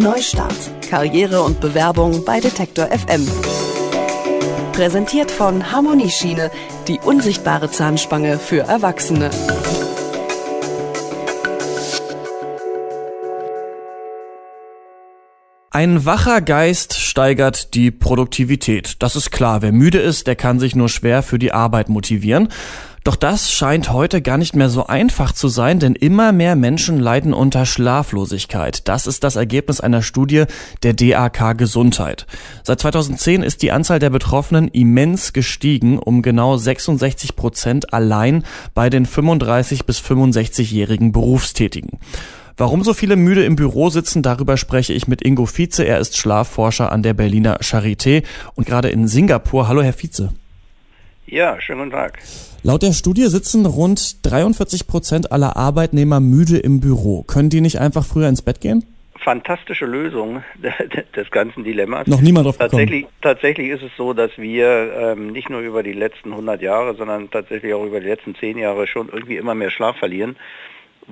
Neustart. Karriere und Bewerbung bei Detektor FM. Präsentiert von Harmonieschiene, die unsichtbare Zahnspange für Erwachsene. Ein wacher Geist steigert die Produktivität. Das ist klar. Wer müde ist, der kann sich nur schwer für die Arbeit motivieren. Doch das scheint heute gar nicht mehr so einfach zu sein, denn immer mehr Menschen leiden unter Schlaflosigkeit. Das ist das Ergebnis einer Studie der DAK Gesundheit. Seit 2010 ist die Anzahl der Betroffenen immens gestiegen, um genau 66 Prozent allein bei den 35 bis 65-jährigen Berufstätigen. Warum so viele müde im Büro sitzen, darüber spreche ich mit Ingo Vize. Er ist Schlafforscher an der Berliner Charité und gerade in Singapur. Hallo, Herr Vize. Ja, schönen guten Tag. Laut der Studie sitzen rund 43 Prozent aller Arbeitnehmer müde im Büro. Können die nicht einfach früher ins Bett gehen? Fantastische Lösung des ganzen Dilemmas. Noch niemand drauf tatsächlich, tatsächlich ist es so, dass wir ähm, nicht nur über die letzten 100 Jahre, sondern tatsächlich auch über die letzten 10 Jahre schon irgendwie immer mehr Schlaf verlieren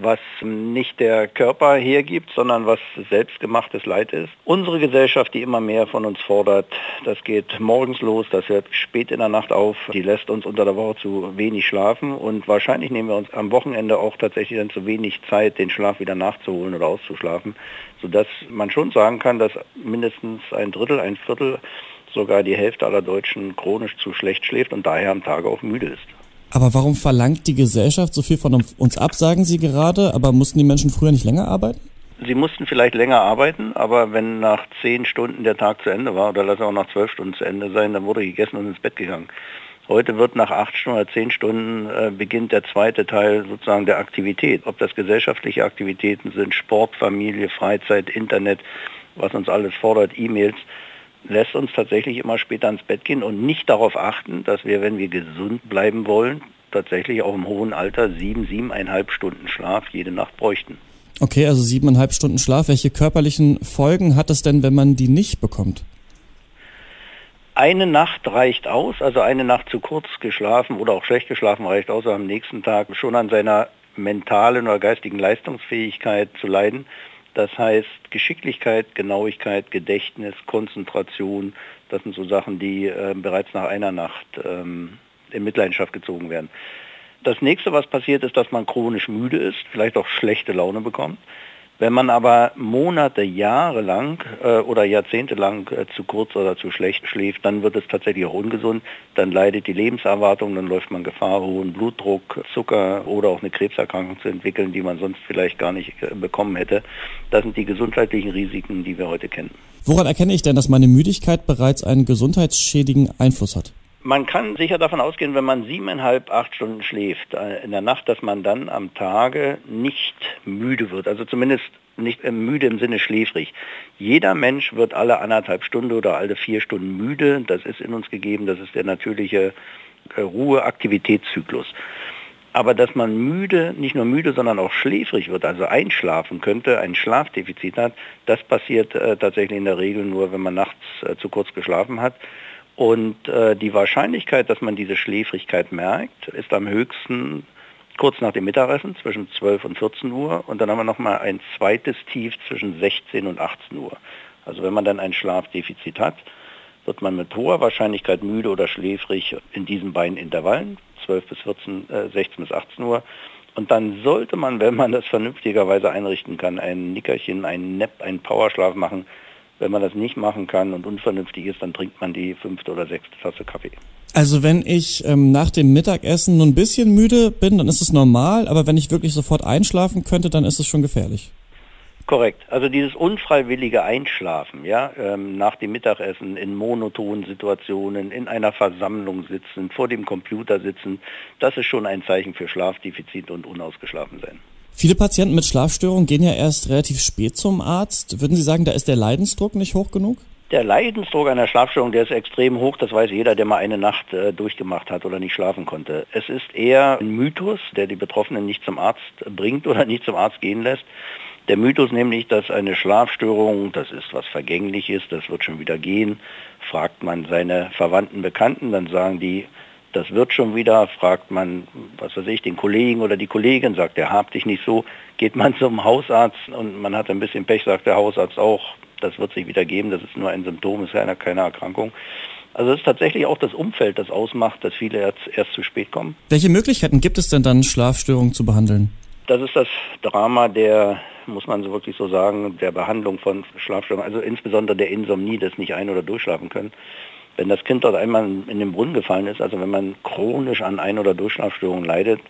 was nicht der Körper hergibt, sondern was selbstgemachtes Leid ist. Unsere Gesellschaft, die immer mehr von uns fordert, das geht morgens los, das hört spät in der Nacht auf, die lässt uns unter der Woche zu wenig schlafen und wahrscheinlich nehmen wir uns am Wochenende auch tatsächlich dann zu wenig Zeit, den Schlaf wieder nachzuholen oder auszuschlafen, sodass man schon sagen kann, dass mindestens ein Drittel, ein Viertel, sogar die Hälfte aller Deutschen chronisch zu schlecht schläft und daher am Tage auch müde ist. Aber warum verlangt die Gesellschaft so viel von uns ab, sagen Sie gerade, aber mussten die Menschen früher nicht länger arbeiten? Sie mussten vielleicht länger arbeiten, aber wenn nach zehn Stunden der Tag zu Ende war, oder lass auch nach zwölf Stunden zu Ende sein, dann wurde gegessen und ins Bett gegangen. Heute wird nach acht Stunden oder zehn Stunden äh, beginnt der zweite Teil sozusagen der Aktivität. Ob das gesellschaftliche Aktivitäten sind, Sport, Familie, Freizeit, Internet, was uns alles fordert, E-Mails lässt uns tatsächlich immer später ins Bett gehen und nicht darauf achten, dass wir, wenn wir gesund bleiben wollen, tatsächlich auch im hohen Alter sieben, siebeneinhalb Stunden Schlaf jede Nacht bräuchten. Okay, also siebeneinhalb Stunden Schlaf. Welche körperlichen Folgen hat es denn, wenn man die nicht bekommt? Eine Nacht reicht aus, also eine Nacht zu kurz geschlafen oder auch schlecht geschlafen reicht aus, am nächsten Tag schon an seiner mentalen oder geistigen Leistungsfähigkeit zu leiden. Das heißt Geschicklichkeit, Genauigkeit, Gedächtnis, Konzentration, das sind so Sachen, die äh, bereits nach einer Nacht ähm, in Mitleidenschaft gezogen werden. Das nächste, was passiert, ist, dass man chronisch müde ist, vielleicht auch schlechte Laune bekommt. Wenn man aber Monate, Jahre lang äh, oder Jahrzehnte lang äh, zu kurz oder zu schlecht schläft, dann wird es tatsächlich auch ungesund. Dann leidet die Lebenserwartung, dann läuft man Gefahr, hohen Blutdruck, Zucker oder auch eine Krebserkrankung zu entwickeln, die man sonst vielleicht gar nicht äh, bekommen hätte. Das sind die gesundheitlichen Risiken, die wir heute kennen. Woran erkenne ich denn, dass meine Müdigkeit bereits einen gesundheitsschädigen Einfluss hat? Man kann sicher davon ausgehen, wenn man siebeneinhalb, acht Stunden schläft äh, in der Nacht, dass man dann am Tage nicht müde wird. Also zumindest nicht äh, müde im Sinne schläfrig. Jeder Mensch wird alle anderthalb Stunden oder alle vier Stunden müde. Das ist in uns gegeben. Das ist der natürliche äh, Ruheaktivitätszyklus. Aber dass man müde, nicht nur müde, sondern auch schläfrig wird, also einschlafen könnte, ein Schlafdefizit hat, das passiert äh, tatsächlich in der Regel nur, wenn man nachts äh, zu kurz geschlafen hat. Und äh, die Wahrscheinlichkeit, dass man diese Schläfrigkeit merkt, ist am höchsten kurz nach dem Mittagessen zwischen 12 und 14 Uhr und dann haben wir nochmal ein zweites Tief zwischen 16 und 18 Uhr. Also wenn man dann ein Schlafdefizit hat, wird man mit hoher Wahrscheinlichkeit müde oder schläfrig in diesen beiden Intervallen, 12 bis 14, äh, 16 bis 18 Uhr. Und dann sollte man, wenn man das vernünftigerweise einrichten kann, ein Nickerchen, ein Nap, einen Powerschlaf machen, wenn man das nicht machen kann und unvernünftig ist, dann trinkt man die fünfte oder sechste Tasse Kaffee. Also wenn ich ähm, nach dem Mittagessen nur ein bisschen müde bin, dann ist es normal, aber wenn ich wirklich sofort einschlafen könnte, dann ist es schon gefährlich. Korrekt. Also dieses unfreiwillige Einschlafen, ja, ähm, nach dem Mittagessen in monotonen Situationen, in einer Versammlung sitzen, vor dem Computer sitzen, das ist schon ein Zeichen für Schlafdefizit und unausgeschlafen sein. Viele Patienten mit Schlafstörungen gehen ja erst relativ spät zum Arzt. Würden Sie sagen, da ist der Leidensdruck nicht hoch genug? Der Leidensdruck einer Schlafstörung, der ist extrem hoch, das weiß jeder, der mal eine Nacht äh, durchgemacht hat oder nicht schlafen konnte. Es ist eher ein Mythos, der die Betroffenen nicht zum Arzt bringt oder nicht zum Arzt gehen lässt. Der Mythos nämlich, dass eine Schlafstörung, das ist was Vergängliches, das wird schon wieder gehen, fragt man seine Verwandten, Bekannten, dann sagen die, das wird schon wieder, fragt man, was weiß ich, den Kollegen oder die Kollegin, sagt der, hab dich nicht so, geht man zum Hausarzt und man hat ein bisschen Pech, sagt der Hausarzt auch, das wird sich wieder geben, das ist nur ein Symptom, ist keine, keine Erkrankung. Also es ist tatsächlich auch das Umfeld, das ausmacht, dass viele erst, erst zu spät kommen. Welche Möglichkeiten gibt es denn dann, Schlafstörungen zu behandeln? Das ist das Drama der, muss man so wirklich so sagen, der Behandlung von Schlafstörungen, also insbesondere der Insomnie, das nicht ein- oder durchschlafen können. Wenn das Kind dort einmal in den Brunnen gefallen ist, also wenn man chronisch an Ein- oder Durchschlafstörungen leidet,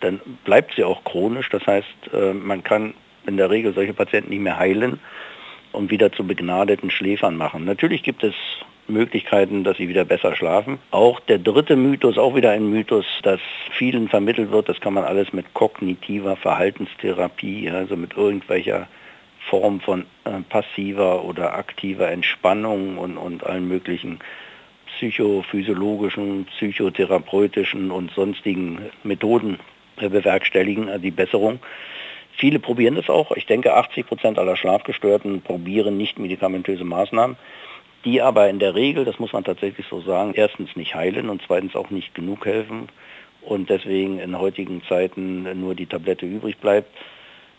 dann bleibt sie auch chronisch. Das heißt, äh, man kann in der Regel solche Patienten nicht mehr heilen und wieder zu begnadeten Schläfern machen. Natürlich gibt es Möglichkeiten, dass sie wieder besser schlafen. Auch der dritte Mythos, auch wieder ein Mythos, dass vielen vermittelt wird, das kann man alles mit kognitiver Verhaltenstherapie, also mit irgendwelcher Form von äh, passiver oder aktiver Entspannung und, und allen möglichen psychophysiologischen, psychotherapeutischen und sonstigen Methoden äh, bewerkstelligen, äh, die Besserung. Viele probieren das auch. Ich denke, 80 Prozent aller Schlafgestörten probieren nicht medikamentöse Maßnahmen, die aber in der Regel, das muss man tatsächlich so sagen, erstens nicht heilen und zweitens auch nicht genug helfen und deswegen in heutigen Zeiten nur die Tablette übrig bleibt.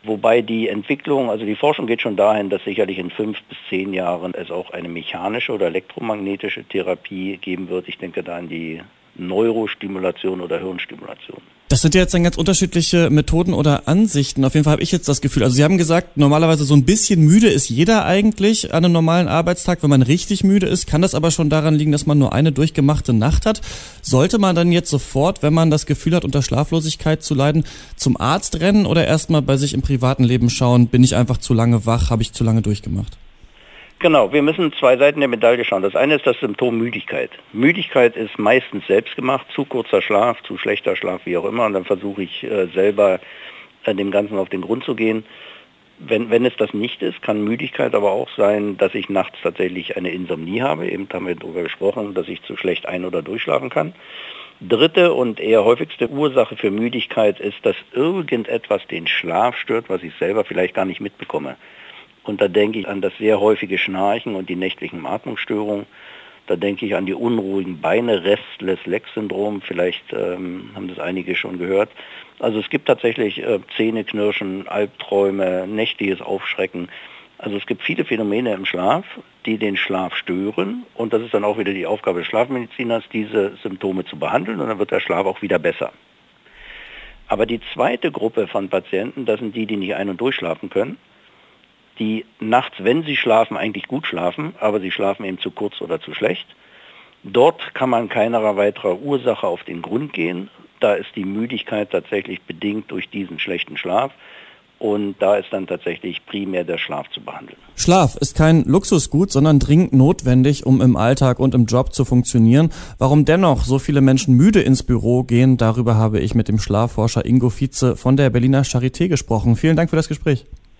Wobei die Entwicklung, also die Forschung geht schon dahin, dass sicherlich in fünf bis zehn Jahren es auch eine mechanische oder elektromagnetische Therapie geben wird. Ich denke da an die Neurostimulation oder Hirnstimulation. Das sind ja jetzt dann ganz unterschiedliche Methoden oder Ansichten. Auf jeden Fall habe ich jetzt das Gefühl. Also Sie haben gesagt, normalerweise so ein bisschen müde ist jeder eigentlich an einem normalen Arbeitstag. Wenn man richtig müde ist, kann das aber schon daran liegen, dass man nur eine durchgemachte Nacht hat. Sollte man dann jetzt sofort, wenn man das Gefühl hat, unter Schlaflosigkeit zu leiden, zum Arzt rennen oder erstmal bei sich im privaten Leben schauen, bin ich einfach zu lange wach, habe ich zu lange durchgemacht? Genau, wir müssen zwei Seiten der Medaille schauen. Das eine ist das Symptom Müdigkeit. Müdigkeit ist meistens selbst gemacht, zu kurzer Schlaf, zu schlechter Schlaf, wie auch immer. Und dann versuche ich äh, selber äh, dem Ganzen auf den Grund zu gehen. Wenn, wenn es das nicht ist, kann Müdigkeit aber auch sein, dass ich nachts tatsächlich eine Insomnie habe. Eben haben wir darüber gesprochen, dass ich zu schlecht ein- oder durchschlafen kann. Dritte und eher häufigste Ursache für Müdigkeit ist, dass irgendetwas den Schlaf stört, was ich selber vielleicht gar nicht mitbekomme. Und da denke ich an das sehr häufige Schnarchen und die nächtlichen Atmungsstörungen. Da denke ich an die unruhigen Beine, Restless-Leg-Syndrom, vielleicht ähm, haben das einige schon gehört. Also es gibt tatsächlich äh, Zähneknirschen, Albträume, nächtliches Aufschrecken. Also es gibt viele Phänomene im Schlaf, die den Schlaf stören und das ist dann auch wieder die Aufgabe des Schlafmediziners, diese Symptome zu behandeln und dann wird der Schlaf auch wieder besser. Aber die zweite Gruppe von Patienten, das sind die, die nicht ein- und durchschlafen können die nachts, wenn sie schlafen, eigentlich gut schlafen, aber sie schlafen eben zu kurz oder zu schlecht. Dort kann man keiner weiterer Ursache auf den Grund gehen. Da ist die Müdigkeit tatsächlich bedingt durch diesen schlechten Schlaf. Und da ist dann tatsächlich primär der Schlaf zu behandeln. Schlaf ist kein Luxusgut, sondern dringend notwendig, um im Alltag und im Job zu funktionieren. Warum dennoch so viele Menschen müde ins Büro gehen, darüber habe ich mit dem Schlafforscher Ingo Vize von der Berliner Charité gesprochen. Vielen Dank für das Gespräch.